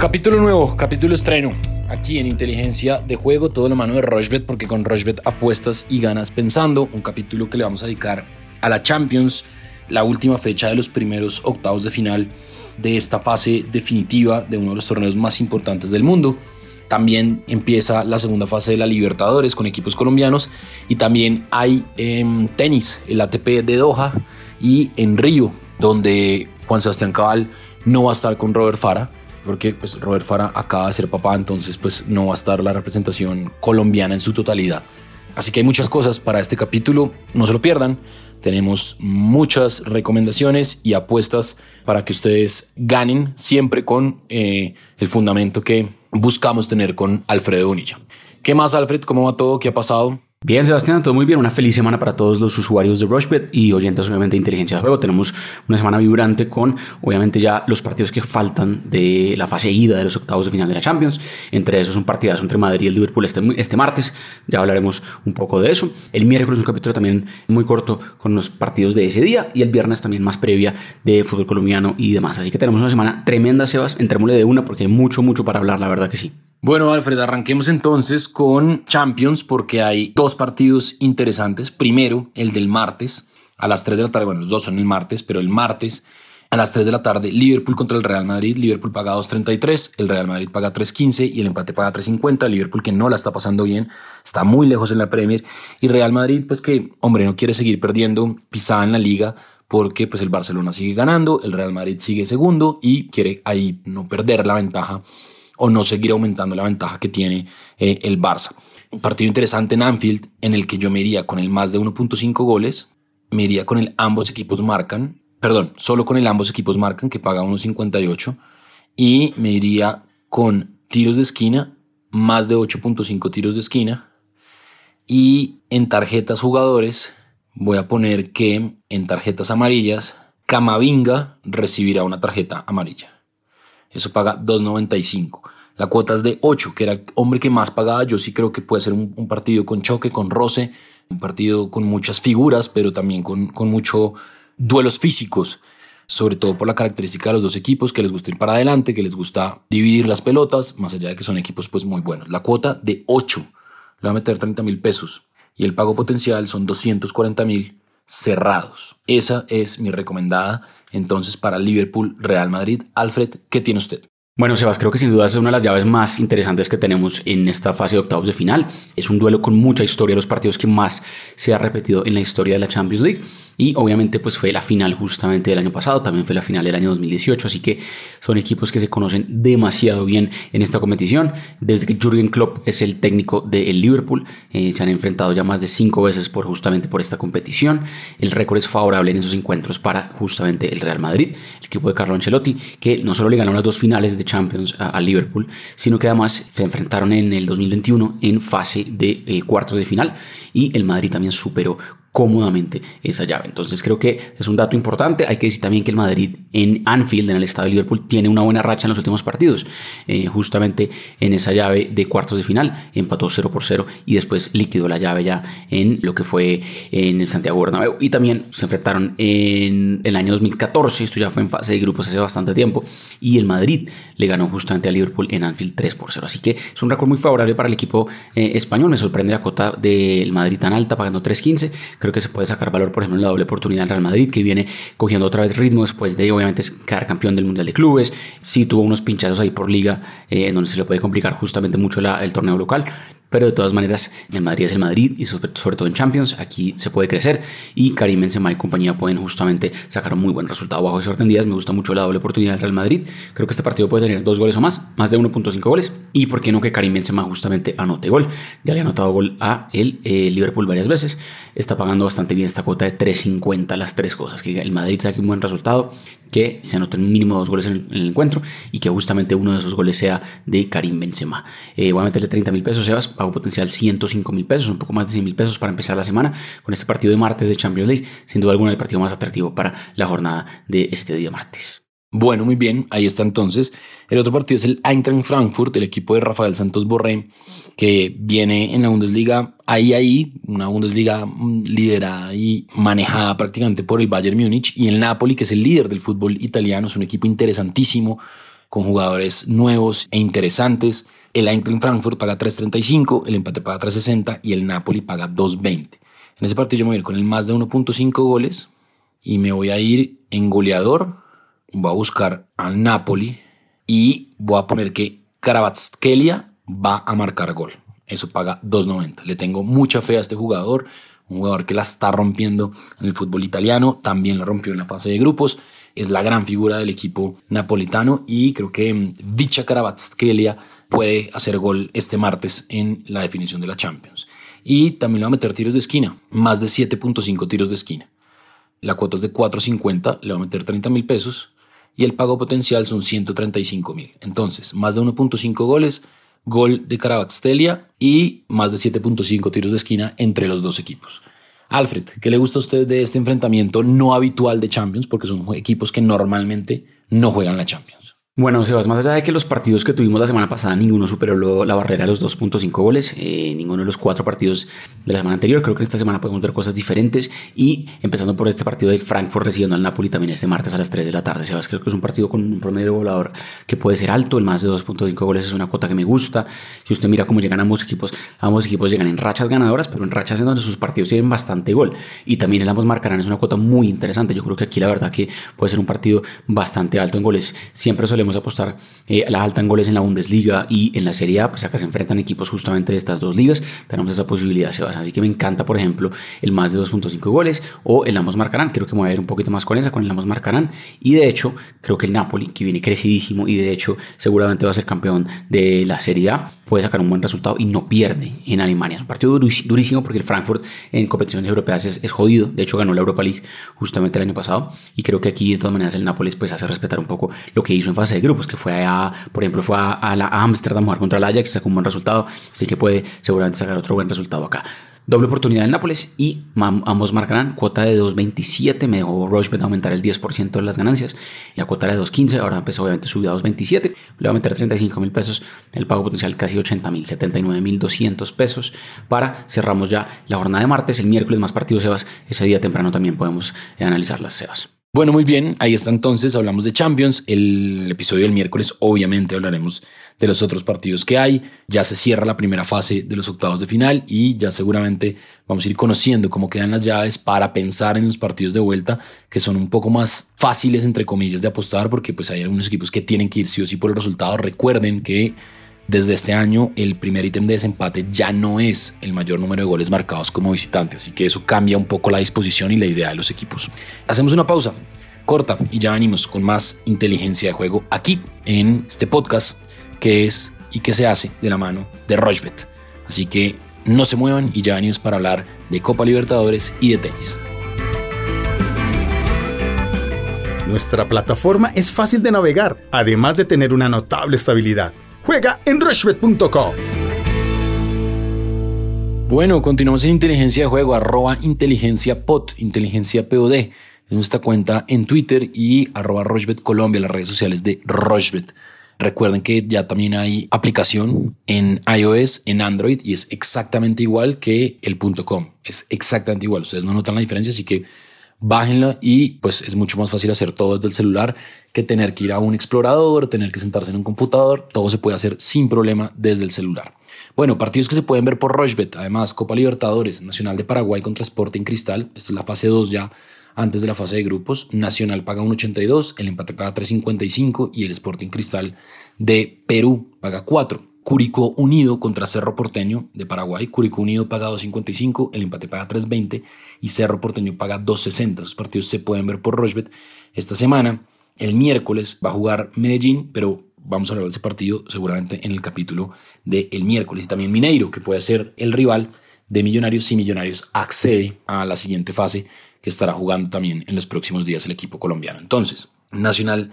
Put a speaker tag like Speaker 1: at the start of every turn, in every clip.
Speaker 1: Capítulo nuevo, capítulo estreno. Aquí en Inteligencia de Juego, todo la mano de Rochbet, porque con Rochbet apuestas y ganas pensando. Un capítulo que le vamos a dedicar a la Champions, la última fecha de los primeros octavos de final de esta fase definitiva de uno de los torneos más importantes del mundo. También empieza la segunda fase de la Libertadores con equipos colombianos y también hay em, tenis, el ATP de Doha y en Río, donde Juan Sebastián Cabal no va a estar con Robert Fara, porque pues, Robert Fara acaba de ser papá, entonces pues no va a estar la representación colombiana en su totalidad. Así que hay muchas cosas para este capítulo, no se lo pierdan. Tenemos muchas recomendaciones y apuestas para que ustedes ganen siempre con eh, el fundamento que buscamos tener con Alfredo Bonilla. ¿Qué más, Alfred? ¿Cómo va todo? ¿Qué ha pasado?
Speaker 2: Bien, Sebastián, todo muy bien. Una feliz semana para todos los usuarios de Rushbet y oyentes, obviamente, de inteligencia de juego. Tenemos una semana vibrante con, obviamente, ya los partidos que faltan de la fase ida de los octavos de final de la Champions. Entre esos, un partidazo entre Madrid y el Liverpool este, este martes. Ya hablaremos un poco de eso. El miércoles, un capítulo también muy corto con los partidos de ese día. Y el viernes también más previa de fútbol colombiano y demás. Así que tenemos una semana tremenda, Sebas. Entrémosle de una porque hay mucho, mucho para hablar, la verdad que sí.
Speaker 1: Bueno, Alfred, arranquemos entonces con Champions porque hay dos partidos interesantes. Primero, el del martes a las 3 de la tarde. Bueno, los dos son el martes, pero el martes a las 3 de la tarde, Liverpool contra el Real Madrid. Liverpool paga 2.33, el Real Madrid paga 3.15 y el empate paga 3.50. Liverpool que no la está pasando bien, está muy lejos en la Premier. Y Real Madrid, pues que, hombre, no quiere seguir perdiendo pisada en la liga porque pues el Barcelona sigue ganando, el Real Madrid sigue segundo y quiere ahí no perder la ventaja o no seguir aumentando la ventaja que tiene eh, el Barça. Partido interesante en Anfield en el que yo me iría con el más de 1.5 goles, me iría con el ambos equipos marcan, perdón, solo con el ambos equipos marcan que paga 1.58 y me iría con tiros de esquina, más de 8.5 tiros de esquina y en tarjetas jugadores voy a poner que en tarjetas amarillas Camavinga recibirá una tarjeta amarilla. Eso paga 2.95. La cuota es de 8, que era el hombre que más pagaba. Yo sí creo que puede ser un, partido con choque, con roce, un partido con muchas figuras, pero también con, con muchos duelos físicos, sobre todo por la característica de los dos equipos, que les gusta ir para adelante, que les gusta dividir las pelotas, más allá de que son equipos pues muy buenos. La cuota de 8 le va a meter 30 mil pesos y el pago potencial son 240 mil cerrados. Esa es mi recomendada entonces para Liverpool, Real Madrid. Alfred, ¿qué tiene usted?
Speaker 2: Bueno, Sebas, creo que sin duda es una de las llaves más interesantes que tenemos en esta fase de octavos de final. Es un duelo con mucha historia, los partidos que más se ha repetido en la historia de la Champions League. Y obviamente pues fue la final justamente del año pasado, también fue la final del año 2018, así que son equipos que se conocen demasiado bien en esta competición. Desde que Jürgen Klopp es el técnico del Liverpool, eh, se han enfrentado ya más de cinco veces por justamente por esta competición. El récord es favorable en esos encuentros para justamente el Real Madrid, el equipo de Carlo Ancelotti, que no solo le ganó las dos finales de Champions a, Liverpool, sino que además se enfrentaron en el 2021 en fase de eh, cuartos de final y el Madrid también superó cómodamente esa llave. Entonces creo que es un dato importante. Hay que decir también que el Madrid en Anfield, en el estado de Liverpool, tiene una buena racha en los últimos partidos. Eh, justamente en esa llave de cuartos de final empató 0 por 0 y después liquidó la llave ya en lo que fue en el Santiago Bernabéu. Y también se enfrentaron en el año 2014, esto ya fue en fase de grupos hace bastante tiempo, y el Madrid le ganó justamente a Liverpool en Anfield 3 por 0. Así que es un récord muy favorable para el equipo eh, español. Me sorprende la cota del Madrid tan alta, pagando 3.15 Creo que se puede sacar valor, por ejemplo, en la doble oportunidad del Real Madrid, que viene cogiendo otra vez ritmo después de, obviamente, quedar campeón del Mundial de Clubes. Sí tuvo unos pinchazos ahí por liga, eh, en donde se le puede complicar justamente mucho el torneo local. Pero de todas maneras, el Madrid es el Madrid y sobre, todo en Champions, aquí se puede crecer y Karim Benzema y compañía pueden justamente sacar un muy buen resultado bajo orden días. Me gusta mucho la doble oportunidad del Real Madrid. Creo que este partido puede tener dos goles o más, más de 1.5 goles. Y por qué no que Karim Benzema justamente anote gol. Ya le ha anotado gol a el eh, Liverpool varias veces. Está pagando bastante bien esta cuota de 3.50 las tres cosas. Que el Madrid saque un buen resultado que se anoten mínimo dos goles en el, encuentro y que justamente uno de esos goles sea de Karim Benzema. Eh, voy a meterle 30 mil pesos, Sebas, pago potencial 105 mil pesos, un poco más de 100 mil pesos para empezar la semana con este partido de martes de Champions League, sin duda alguna el partido más atractivo para la jornada de este día martes.
Speaker 1: Bueno, muy bien, ahí está entonces. El otro partido es el Eintracht Frankfurt, el equipo de Rafael Santos Borré, que viene en la Bundesliga ahí, ahí, una Bundesliga mm, liderada y manejada prácticamente por el Bayern Múnich y el Napoli, que es el líder del fútbol italiano, es un equipo interesantísimo con jugadores nuevos e interesantes. El Eintracht Frankfurt paga 3.35, el empate paga 3.60 y el Napoli paga 2.20. En ese partido yo me voy a ir con el más de 1.5 goles y me voy a ir en goleador. Voy a buscar al Napoli y voy a poner que Karabatskelia va a marcar gol. Eso paga 2.90. Le tengo mucha fe a este jugador, un jugador que la está rompiendo en el fútbol italiano, también la rompió en la fase de grupos, es la gran figura del equipo napolitano y creo que mm, dicha Karabatskelia puede hacer gol este martes en la definición de la Champions. Y también le va a meter tiros de esquina, más de 7.5 tiros de esquina. La cuota es de 4.50, le va a meter 30 mil pesos y el pago potencial son 135 mil. Entonces, más de 1.5 goles, gol de Carabaxtelia y más de 7.5 tiros de esquina entre los dos equipos. Alfred, ¿qué le gusta a usted de este enfrentamiento no habitual de Champions? Porque son equipos que normalmente no juegan la Champions.
Speaker 2: Bueno, Sebas, más allá de que los partidos que tuvimos la semana pasada, ninguno superó la barrera de los 2.5 goles, eh, ninguno de los cuatro partidos de la semana anterior, creo que esta semana podemos ver cosas diferentes. Y empezando por este partido de Frankfurt recibiendo al Napoli también este martes a las 3 de la tarde, Sebas, creo que es un partido con un promedio volador que puede ser alto, el más de 2.5 goles es una cuota que me gusta, si usted mira cómo llegan ambos equipos, ambos equipos llegan en rachas ganadoras, pero en rachas en donde sus partidos tienen bastante gol. Y también el ambos marcarán es una cuota muy interesante, yo creo que aquí la verdad que puede ser un partido bastante alto en goles, siempre solemos apostar eh, la alta en goles en la Bundesliga y en la Serie A, pues acá se enfrentan equipos justamente de estas dos ligas, tenemos esa posibilidad, Sebas. Así que me encanta, por ejemplo, el más de 2.5 goles o el ambos marcarán. Creo que me voy a ir un poquito más con esa, con el ambos marcarán. Y de hecho, creo que el Napoli, que viene crecidísimo y de hecho seguramente va a ser campeón de la Serie A, puede sacar un buen resultado y no pierde en Alemania. Es un partido durísimo porque el Frankfurt en competiciones europeas es, es jodido. De hecho, ganó la Europa League justamente el año pasado. Y creo que aquí, de todas maneras, el Nápoles pues hace respetar un poco lo que hizo en fase de grupos, que fue a, por ejemplo, fue a, la Amsterdam a jugar contra el Ajax, sacó un buen resultado, así que puede seguramente sacar otro buen resultado acá. Doble oportunidad en Nápoles y ambos marcarán cuota de 2.27. Me dejó Rochebet aumentar el 10% de las ganancias. La cuota era de 2.15, ahora empezó obviamente subió a 2.27. Le va a meter 35 mil pesos. El pago potencial casi 80 mil, 79 mil 200 pesos. Para cerramos ya la jornada de martes. El miércoles más partidos Sebas. Ese día temprano también podemos analizar las Sebas.
Speaker 1: Bueno, muy bien, ahí está entonces, hablamos de Champions. El episodio del miércoles obviamente hablaremos de los otros partidos que hay. Ya se cierra la primera fase de los octavos de final y ya seguramente vamos a ir conociendo cómo quedan las llaves para pensar en los partidos de vuelta que son un poco más fáciles, entre comillas, de apostar porque pues hay algunos equipos que tienen que ir sí o sí por el resultado. Recuerden que desde este año, el primer ítem de desempate ya no es el mayor número de goles marcados como visitante, así que eso cambia un poco la disposición y la idea de los equipos. Hacemos una pausa corta y ya venimos con más inteligencia de juego aquí en este podcast que es y que se hace de la mano de Rochbet. Así que no se muevan y ya venimos para hablar de Copa Libertadores y de tenis.
Speaker 3: Nuestra plataforma es fácil de navegar, además de tener una notable estabilidad. Juega en rushbet.com.
Speaker 1: Bueno, continuamos en inteligencia de juego, arroba inteligencia pot, inteligencia POD. Es nuestra cuenta en Twitter y arroba Rochbet Colombia, las redes sociales de Rochbet. Recuerden que ya también hay aplicación en iOS, en Android y es exactamente igual que el .com. Es exactamente igual. Ustedes no notan la diferencia, así que bájenla y pues es mucho más fácil hacer todo desde el celular que tener que ir a un explorador, tener que sentarse en un computador, todo se puede hacer sin problema desde el celular. Bueno, partidos que se pueden ver por Rochbet, además Copa Libertadores, Nacional de Paraguay contra Sporting Cristal, esto es la fase 2 ya antes de la fase de grupos, Nacional paga 1.82, el empate paga 3.55 y el Sporting Cristal de Perú paga 4. Curicó Unido contra Cerro Porteño de Paraguay. Curicó Unido paga 2.55, el empate paga 3.20 y Cerro Porteño paga 2.60. Esos partidos se pueden ver por Rochbet esta semana. El miércoles va a jugar Medellín, pero vamos a hablar de ese partido seguramente en el capítulo del el miércoles. Y también Mineiro, que puede ser el rival de Millonarios si Millonarios accede a la siguiente fase que estará jugando también en los próximos días el equipo colombiano. Entonces, Nacional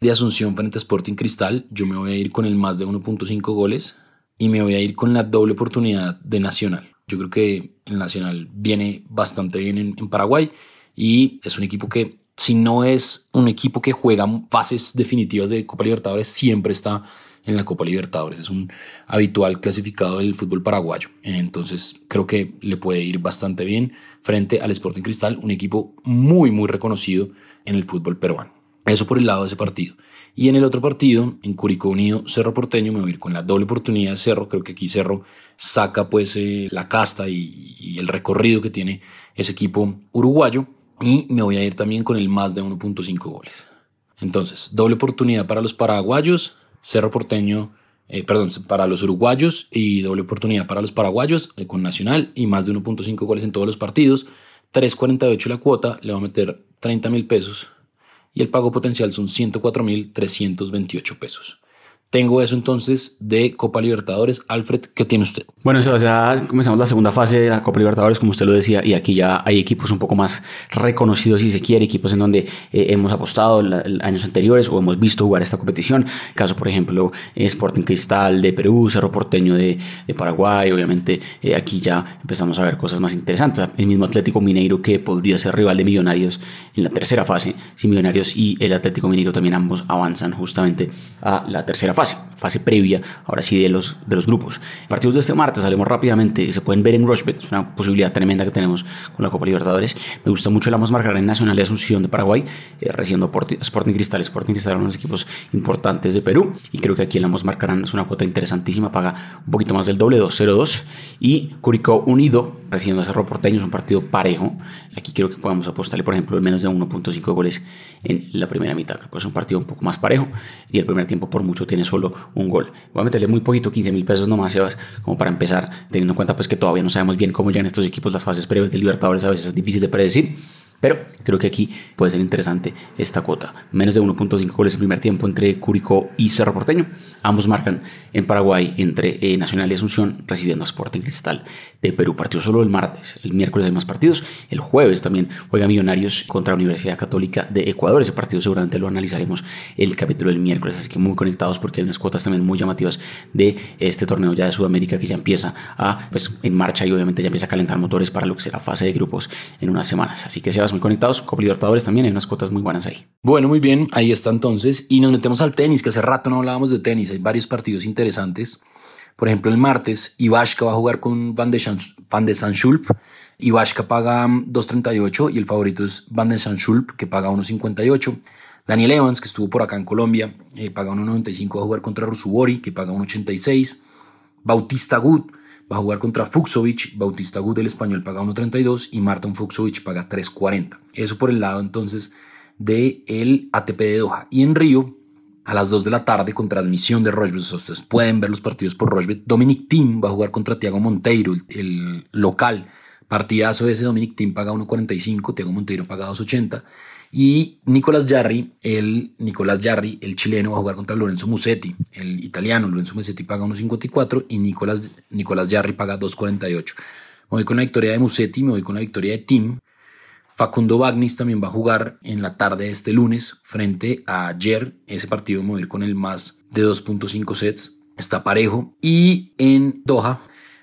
Speaker 1: de Asunción frente a Sporting Cristal, yo me voy a ir con el más de 1.5 goles y me voy a ir con la doble oportunidad de Nacional. Yo creo que el Nacional viene bastante bien en, Paraguay y es un equipo que si no es un equipo que juega fases definitivas de Copa Libertadores, siempre está en la Copa Libertadores. Es un habitual clasificado del fútbol paraguayo. Entonces creo que le puede ir bastante bien frente al Sporting Cristal, un equipo muy, muy reconocido en el fútbol peruano. Eso por el lado de ese partido. Y en el otro partido, en Curicó Unido, Cerro Porteño, me voy a ir con la doble oportunidad de Cerro. Creo que aquí Cerro saca pues eh, la casta y, el recorrido que tiene ese equipo uruguayo. Y me voy a ir también con el más de 1.5 goles. Entonces, doble oportunidad para los paraguayos, Cerro Porteño, eh, perdón, para los uruguayos y doble oportunidad para los paraguayos eh, con Nacional y más de 1.5 goles en todos los partidos. 3.48 la cuota, le va a meter 30 mil pesos y el pago potencial son 104 mil 328 pesos. Tengo eso entonces de Copa Libertadores. Alfred, ¿qué tiene usted?
Speaker 2: Bueno, ya comenzamos la segunda fase de la Copa Libertadores, como usted lo decía, y aquí ya hay equipos un poco más reconocidos, si se quiere, equipos en donde eh, hemos apostado en años anteriores o hemos visto jugar esta competición. Caso, por ejemplo, Sporting Cristal de Perú, Cerro Porteño de, de Paraguay. Obviamente, eh, aquí ya empezamos a ver cosas más interesantes. El mismo Atlético Mineiro que podría ser rival de Millonarios en la tercera fase, si Millonarios y el Atlético Mineiro también ambos avanzan justamente a la tercera fase fase, fase previa, ahora sí, de los, de los grupos. Partidos de este martes, salimos rápidamente, se pueden ver en Rushbet, es una posibilidad tremenda que tenemos con la Copa Libertadores. Me gusta mucho la más marcar en Nacional de Asunción de Paraguay, eh, recibiendo Sporting Cristal, Sporting Cristal, unos equipos importantes de Perú, y creo que aquí la más marcarán es una cuota interesantísima, paga un poquito más del doble, 2-0-2, y Curicó Unido, recibiendo a Cerro Porteño, es un partido parejo, aquí creo que podemos apostarle, por ejemplo, en menos de 1.5 goles en la primera mitad, pues es un partido un poco más parejo, y el primer tiempo por mucho tiene solo un gol. Voy a meterle muy poquito, 15 mil pesos nomás, Sebas, como para empezar, teniendo en cuenta pues que todavía no sabemos bien cómo llegan estos equipos las fases previas de Libertadores, a veces es difícil de predecir. Pero creo que aquí puede ser interesante esta cuota. Menos de 1.5 goles en primer tiempo entre Curicó y Cerro Porteño. Ambos marcan en Paraguay entre eh, Nacional y Asunción, recibiendo a Sporting Cristal de Perú. Partido solo el martes. El miércoles hay más partidos. El jueves también juega Millonarios contra la Universidad Católica de Ecuador. Ese partido seguramente lo analizaremos el capítulo del miércoles. Así que muy conectados porque hay unas cuotas también muy llamativas de este torneo ya de Sudamérica que ya empieza a, pues, en marcha y obviamente ya empieza a calentar motores para lo que será fase de grupos en unas semanas. Así que se va muy conectados. Copa Libertadores también hay unas cuotas muy buenas ahí.
Speaker 1: Bueno, muy bien, ahí está entonces. Y nos metemos al tenis, que hace rato no hablábamos de tenis. Hay varios partidos interesantes. Por ejemplo, el martes, Ivashka va a jugar con Van de, Van de Sanchulp. Ivashka paga 2.38 y el favorito es Van de Sanchulp, que paga 1.58. Daniel Evans, que estuvo por acá en Colombia, eh, paga 1.95 a jugar contra Rusubori, que paga 1.86. Bautista Gut Va a jugar contra Fuxovic, Bautista Gut del español paga 1.32 y Martin Fuxovic paga 3.40. Eso por el lado entonces del el ATP de Doha. Y en Río, a las 2 de la tarde con transmisión de Rochebet. Ustedes pueden ver los partidos por Rochebet. Dominic Thiem va a jugar contra Tiago Monteiro, el, local. Partidazo ese, Dominic Thiem paga 1.45, Tiago Monteiro paga 2.80. Y Nicolás Jarry, el Nicolás Jarry, el chileno, va a jugar contra Lorenzo Musetti, el italiano. Lorenzo Musetti paga 1.54 y Nicolás, Nicolás Jarry paga 2.48. Me voy con la victoria de Musetti, me voy con la victoria de Tim. Facundo Bagnis también va a jugar en la tarde de este lunes frente a ayer. Ese partido me voy a ir con el más de 2.5 sets. Está parejo. Y en Doha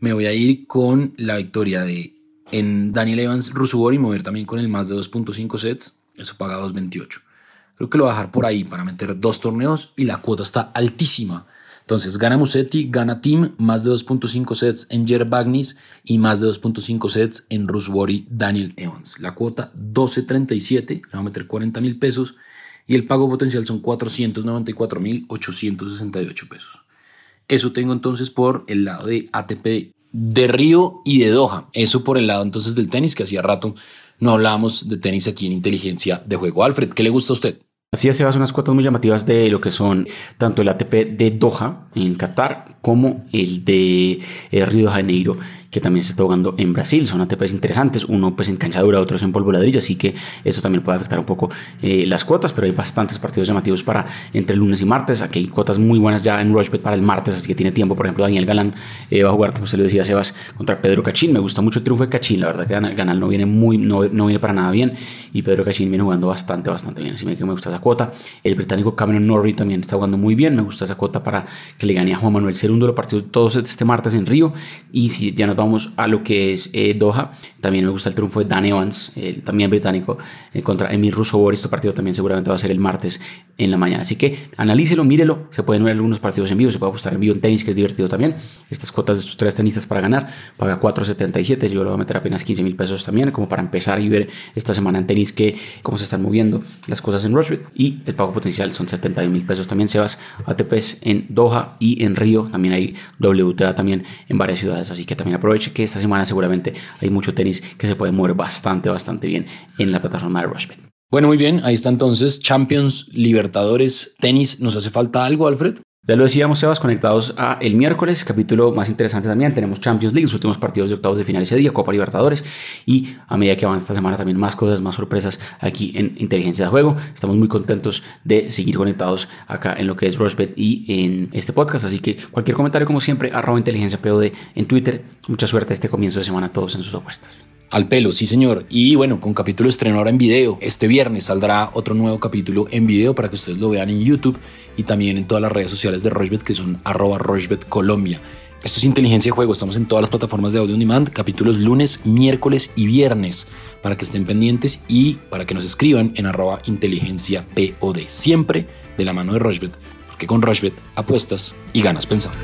Speaker 1: me voy a ir con la victoria de en Daniel Evans Rusubori. Ir también con el más de 2.5 sets. Eso paga 2.28. Creo que lo voy a dejar por ahí para meter dos torneos y la cuota está altísima. Entonces gana Musetti, gana Team, más de 2.5 sets en Jer Bagnis y más de 2.5 sets en Rusbury Daniel Evans. La cuota 12.37, le va a meter 40 mil pesos y el pago potencial son 494 mil 868 pesos. Eso tengo entonces por el lado de ATP de Río y de Doha. Eso por el lado entonces del tenis que hacía rato no hablábamos de tenis aquí en inteligencia de juego. Alfred, ¿qué le gusta a usted?
Speaker 2: Así hace unas cuotas muy llamativas de lo que son tanto el ATP de Doha en Qatar como el de eh, Río de Janeiro que también se está jugando en Brasil. Son ATPs interesantes, uno pues en cancha dura, en polvo ladrillo, así que eso también puede afectar un poco eh, las cuotas, pero hay bastantes partidos llamativos para entre lunes y martes. Aquí hay cuotas muy buenas ya en Rushbet para el martes, así que tiene tiempo. Por ejemplo, Daniel Galán eh, va a jugar, como se lo decía Sebas, contra Pedro Cachín. Me gusta mucho el triunfo de Cachín, la verdad que Galán no viene muy, no, no viene para nada bien y Pedro Cachín viene jugando bastante, bastante bien. Así que me gusta esa cuota. El británico Cameron Norrie también está jugando muy bien. Me gusta esa cuota para que le gane a Juan Manuel Segundo los partidos todos este martes en Río. Y si ya nos vamos a lo que es eh, Doha. También me gusta el triunfo de Dan Evans, también británico, eh, contra Emil Russo Este partido también seguramente va a ser el martes en la mañana. Así que analícelo, mírelo. Se pueden ver algunos partidos en vivo, se puede apostar en vivo en tenis, que es divertido también. Estas cuotas de estos tres tenistas para ganar, paga 4.77. Yo le voy a meter apenas 15 mil pesos también, como para empezar y ver esta semana en tenis que cómo se están moviendo las cosas en Rushbet. y el pago potencial son 70 mil pesos también, Sebas. ATPs en Doha y en Río, también hay WTA también en varias ciudades, así que también aproveche que esta semana seguramente hay mucho tenis que se puede mover bastante, bastante bien en la plataforma de Rushbet.
Speaker 1: Bueno, muy bien, ahí está entonces Champions, Libertadores, tenis. ¿Nos hace falta algo, Alfred?
Speaker 2: Ya lo decíamos, Sebas, conectados a el miércoles, capítulo más interesante también. Tenemos Champions League, los últimos partidos de octavos de final ese día, Copa Libertadores. Y a medida que avanza esta semana, también más cosas, más sorpresas aquí en Inteligencia de Juego. Estamos muy contentos de seguir conectados acá en lo que es Rushbet y en este podcast. Así que cualquier comentario, como siempre, arroba inteligencia POD en Twitter. Mucha suerte este comienzo de semana a todos en sus apuestas.
Speaker 1: Al pelo, sí señor. Y bueno, con capítulo estreno ahora en video. Este viernes saldrá otro nuevo capítulo en video para que ustedes lo vean en YouTube y también en todas las redes sociales de Rochbet que son arroba Colombia. Esto es Inteligencia de Juego, estamos en todas las plataformas de audio on demand, capítulos lunes, miércoles y viernes, para que estén pendientes y para que nos escriban en arroba inteligencia POD, siempre de la mano de Rochbet, porque con Rochbet apuestas y ganas pensando.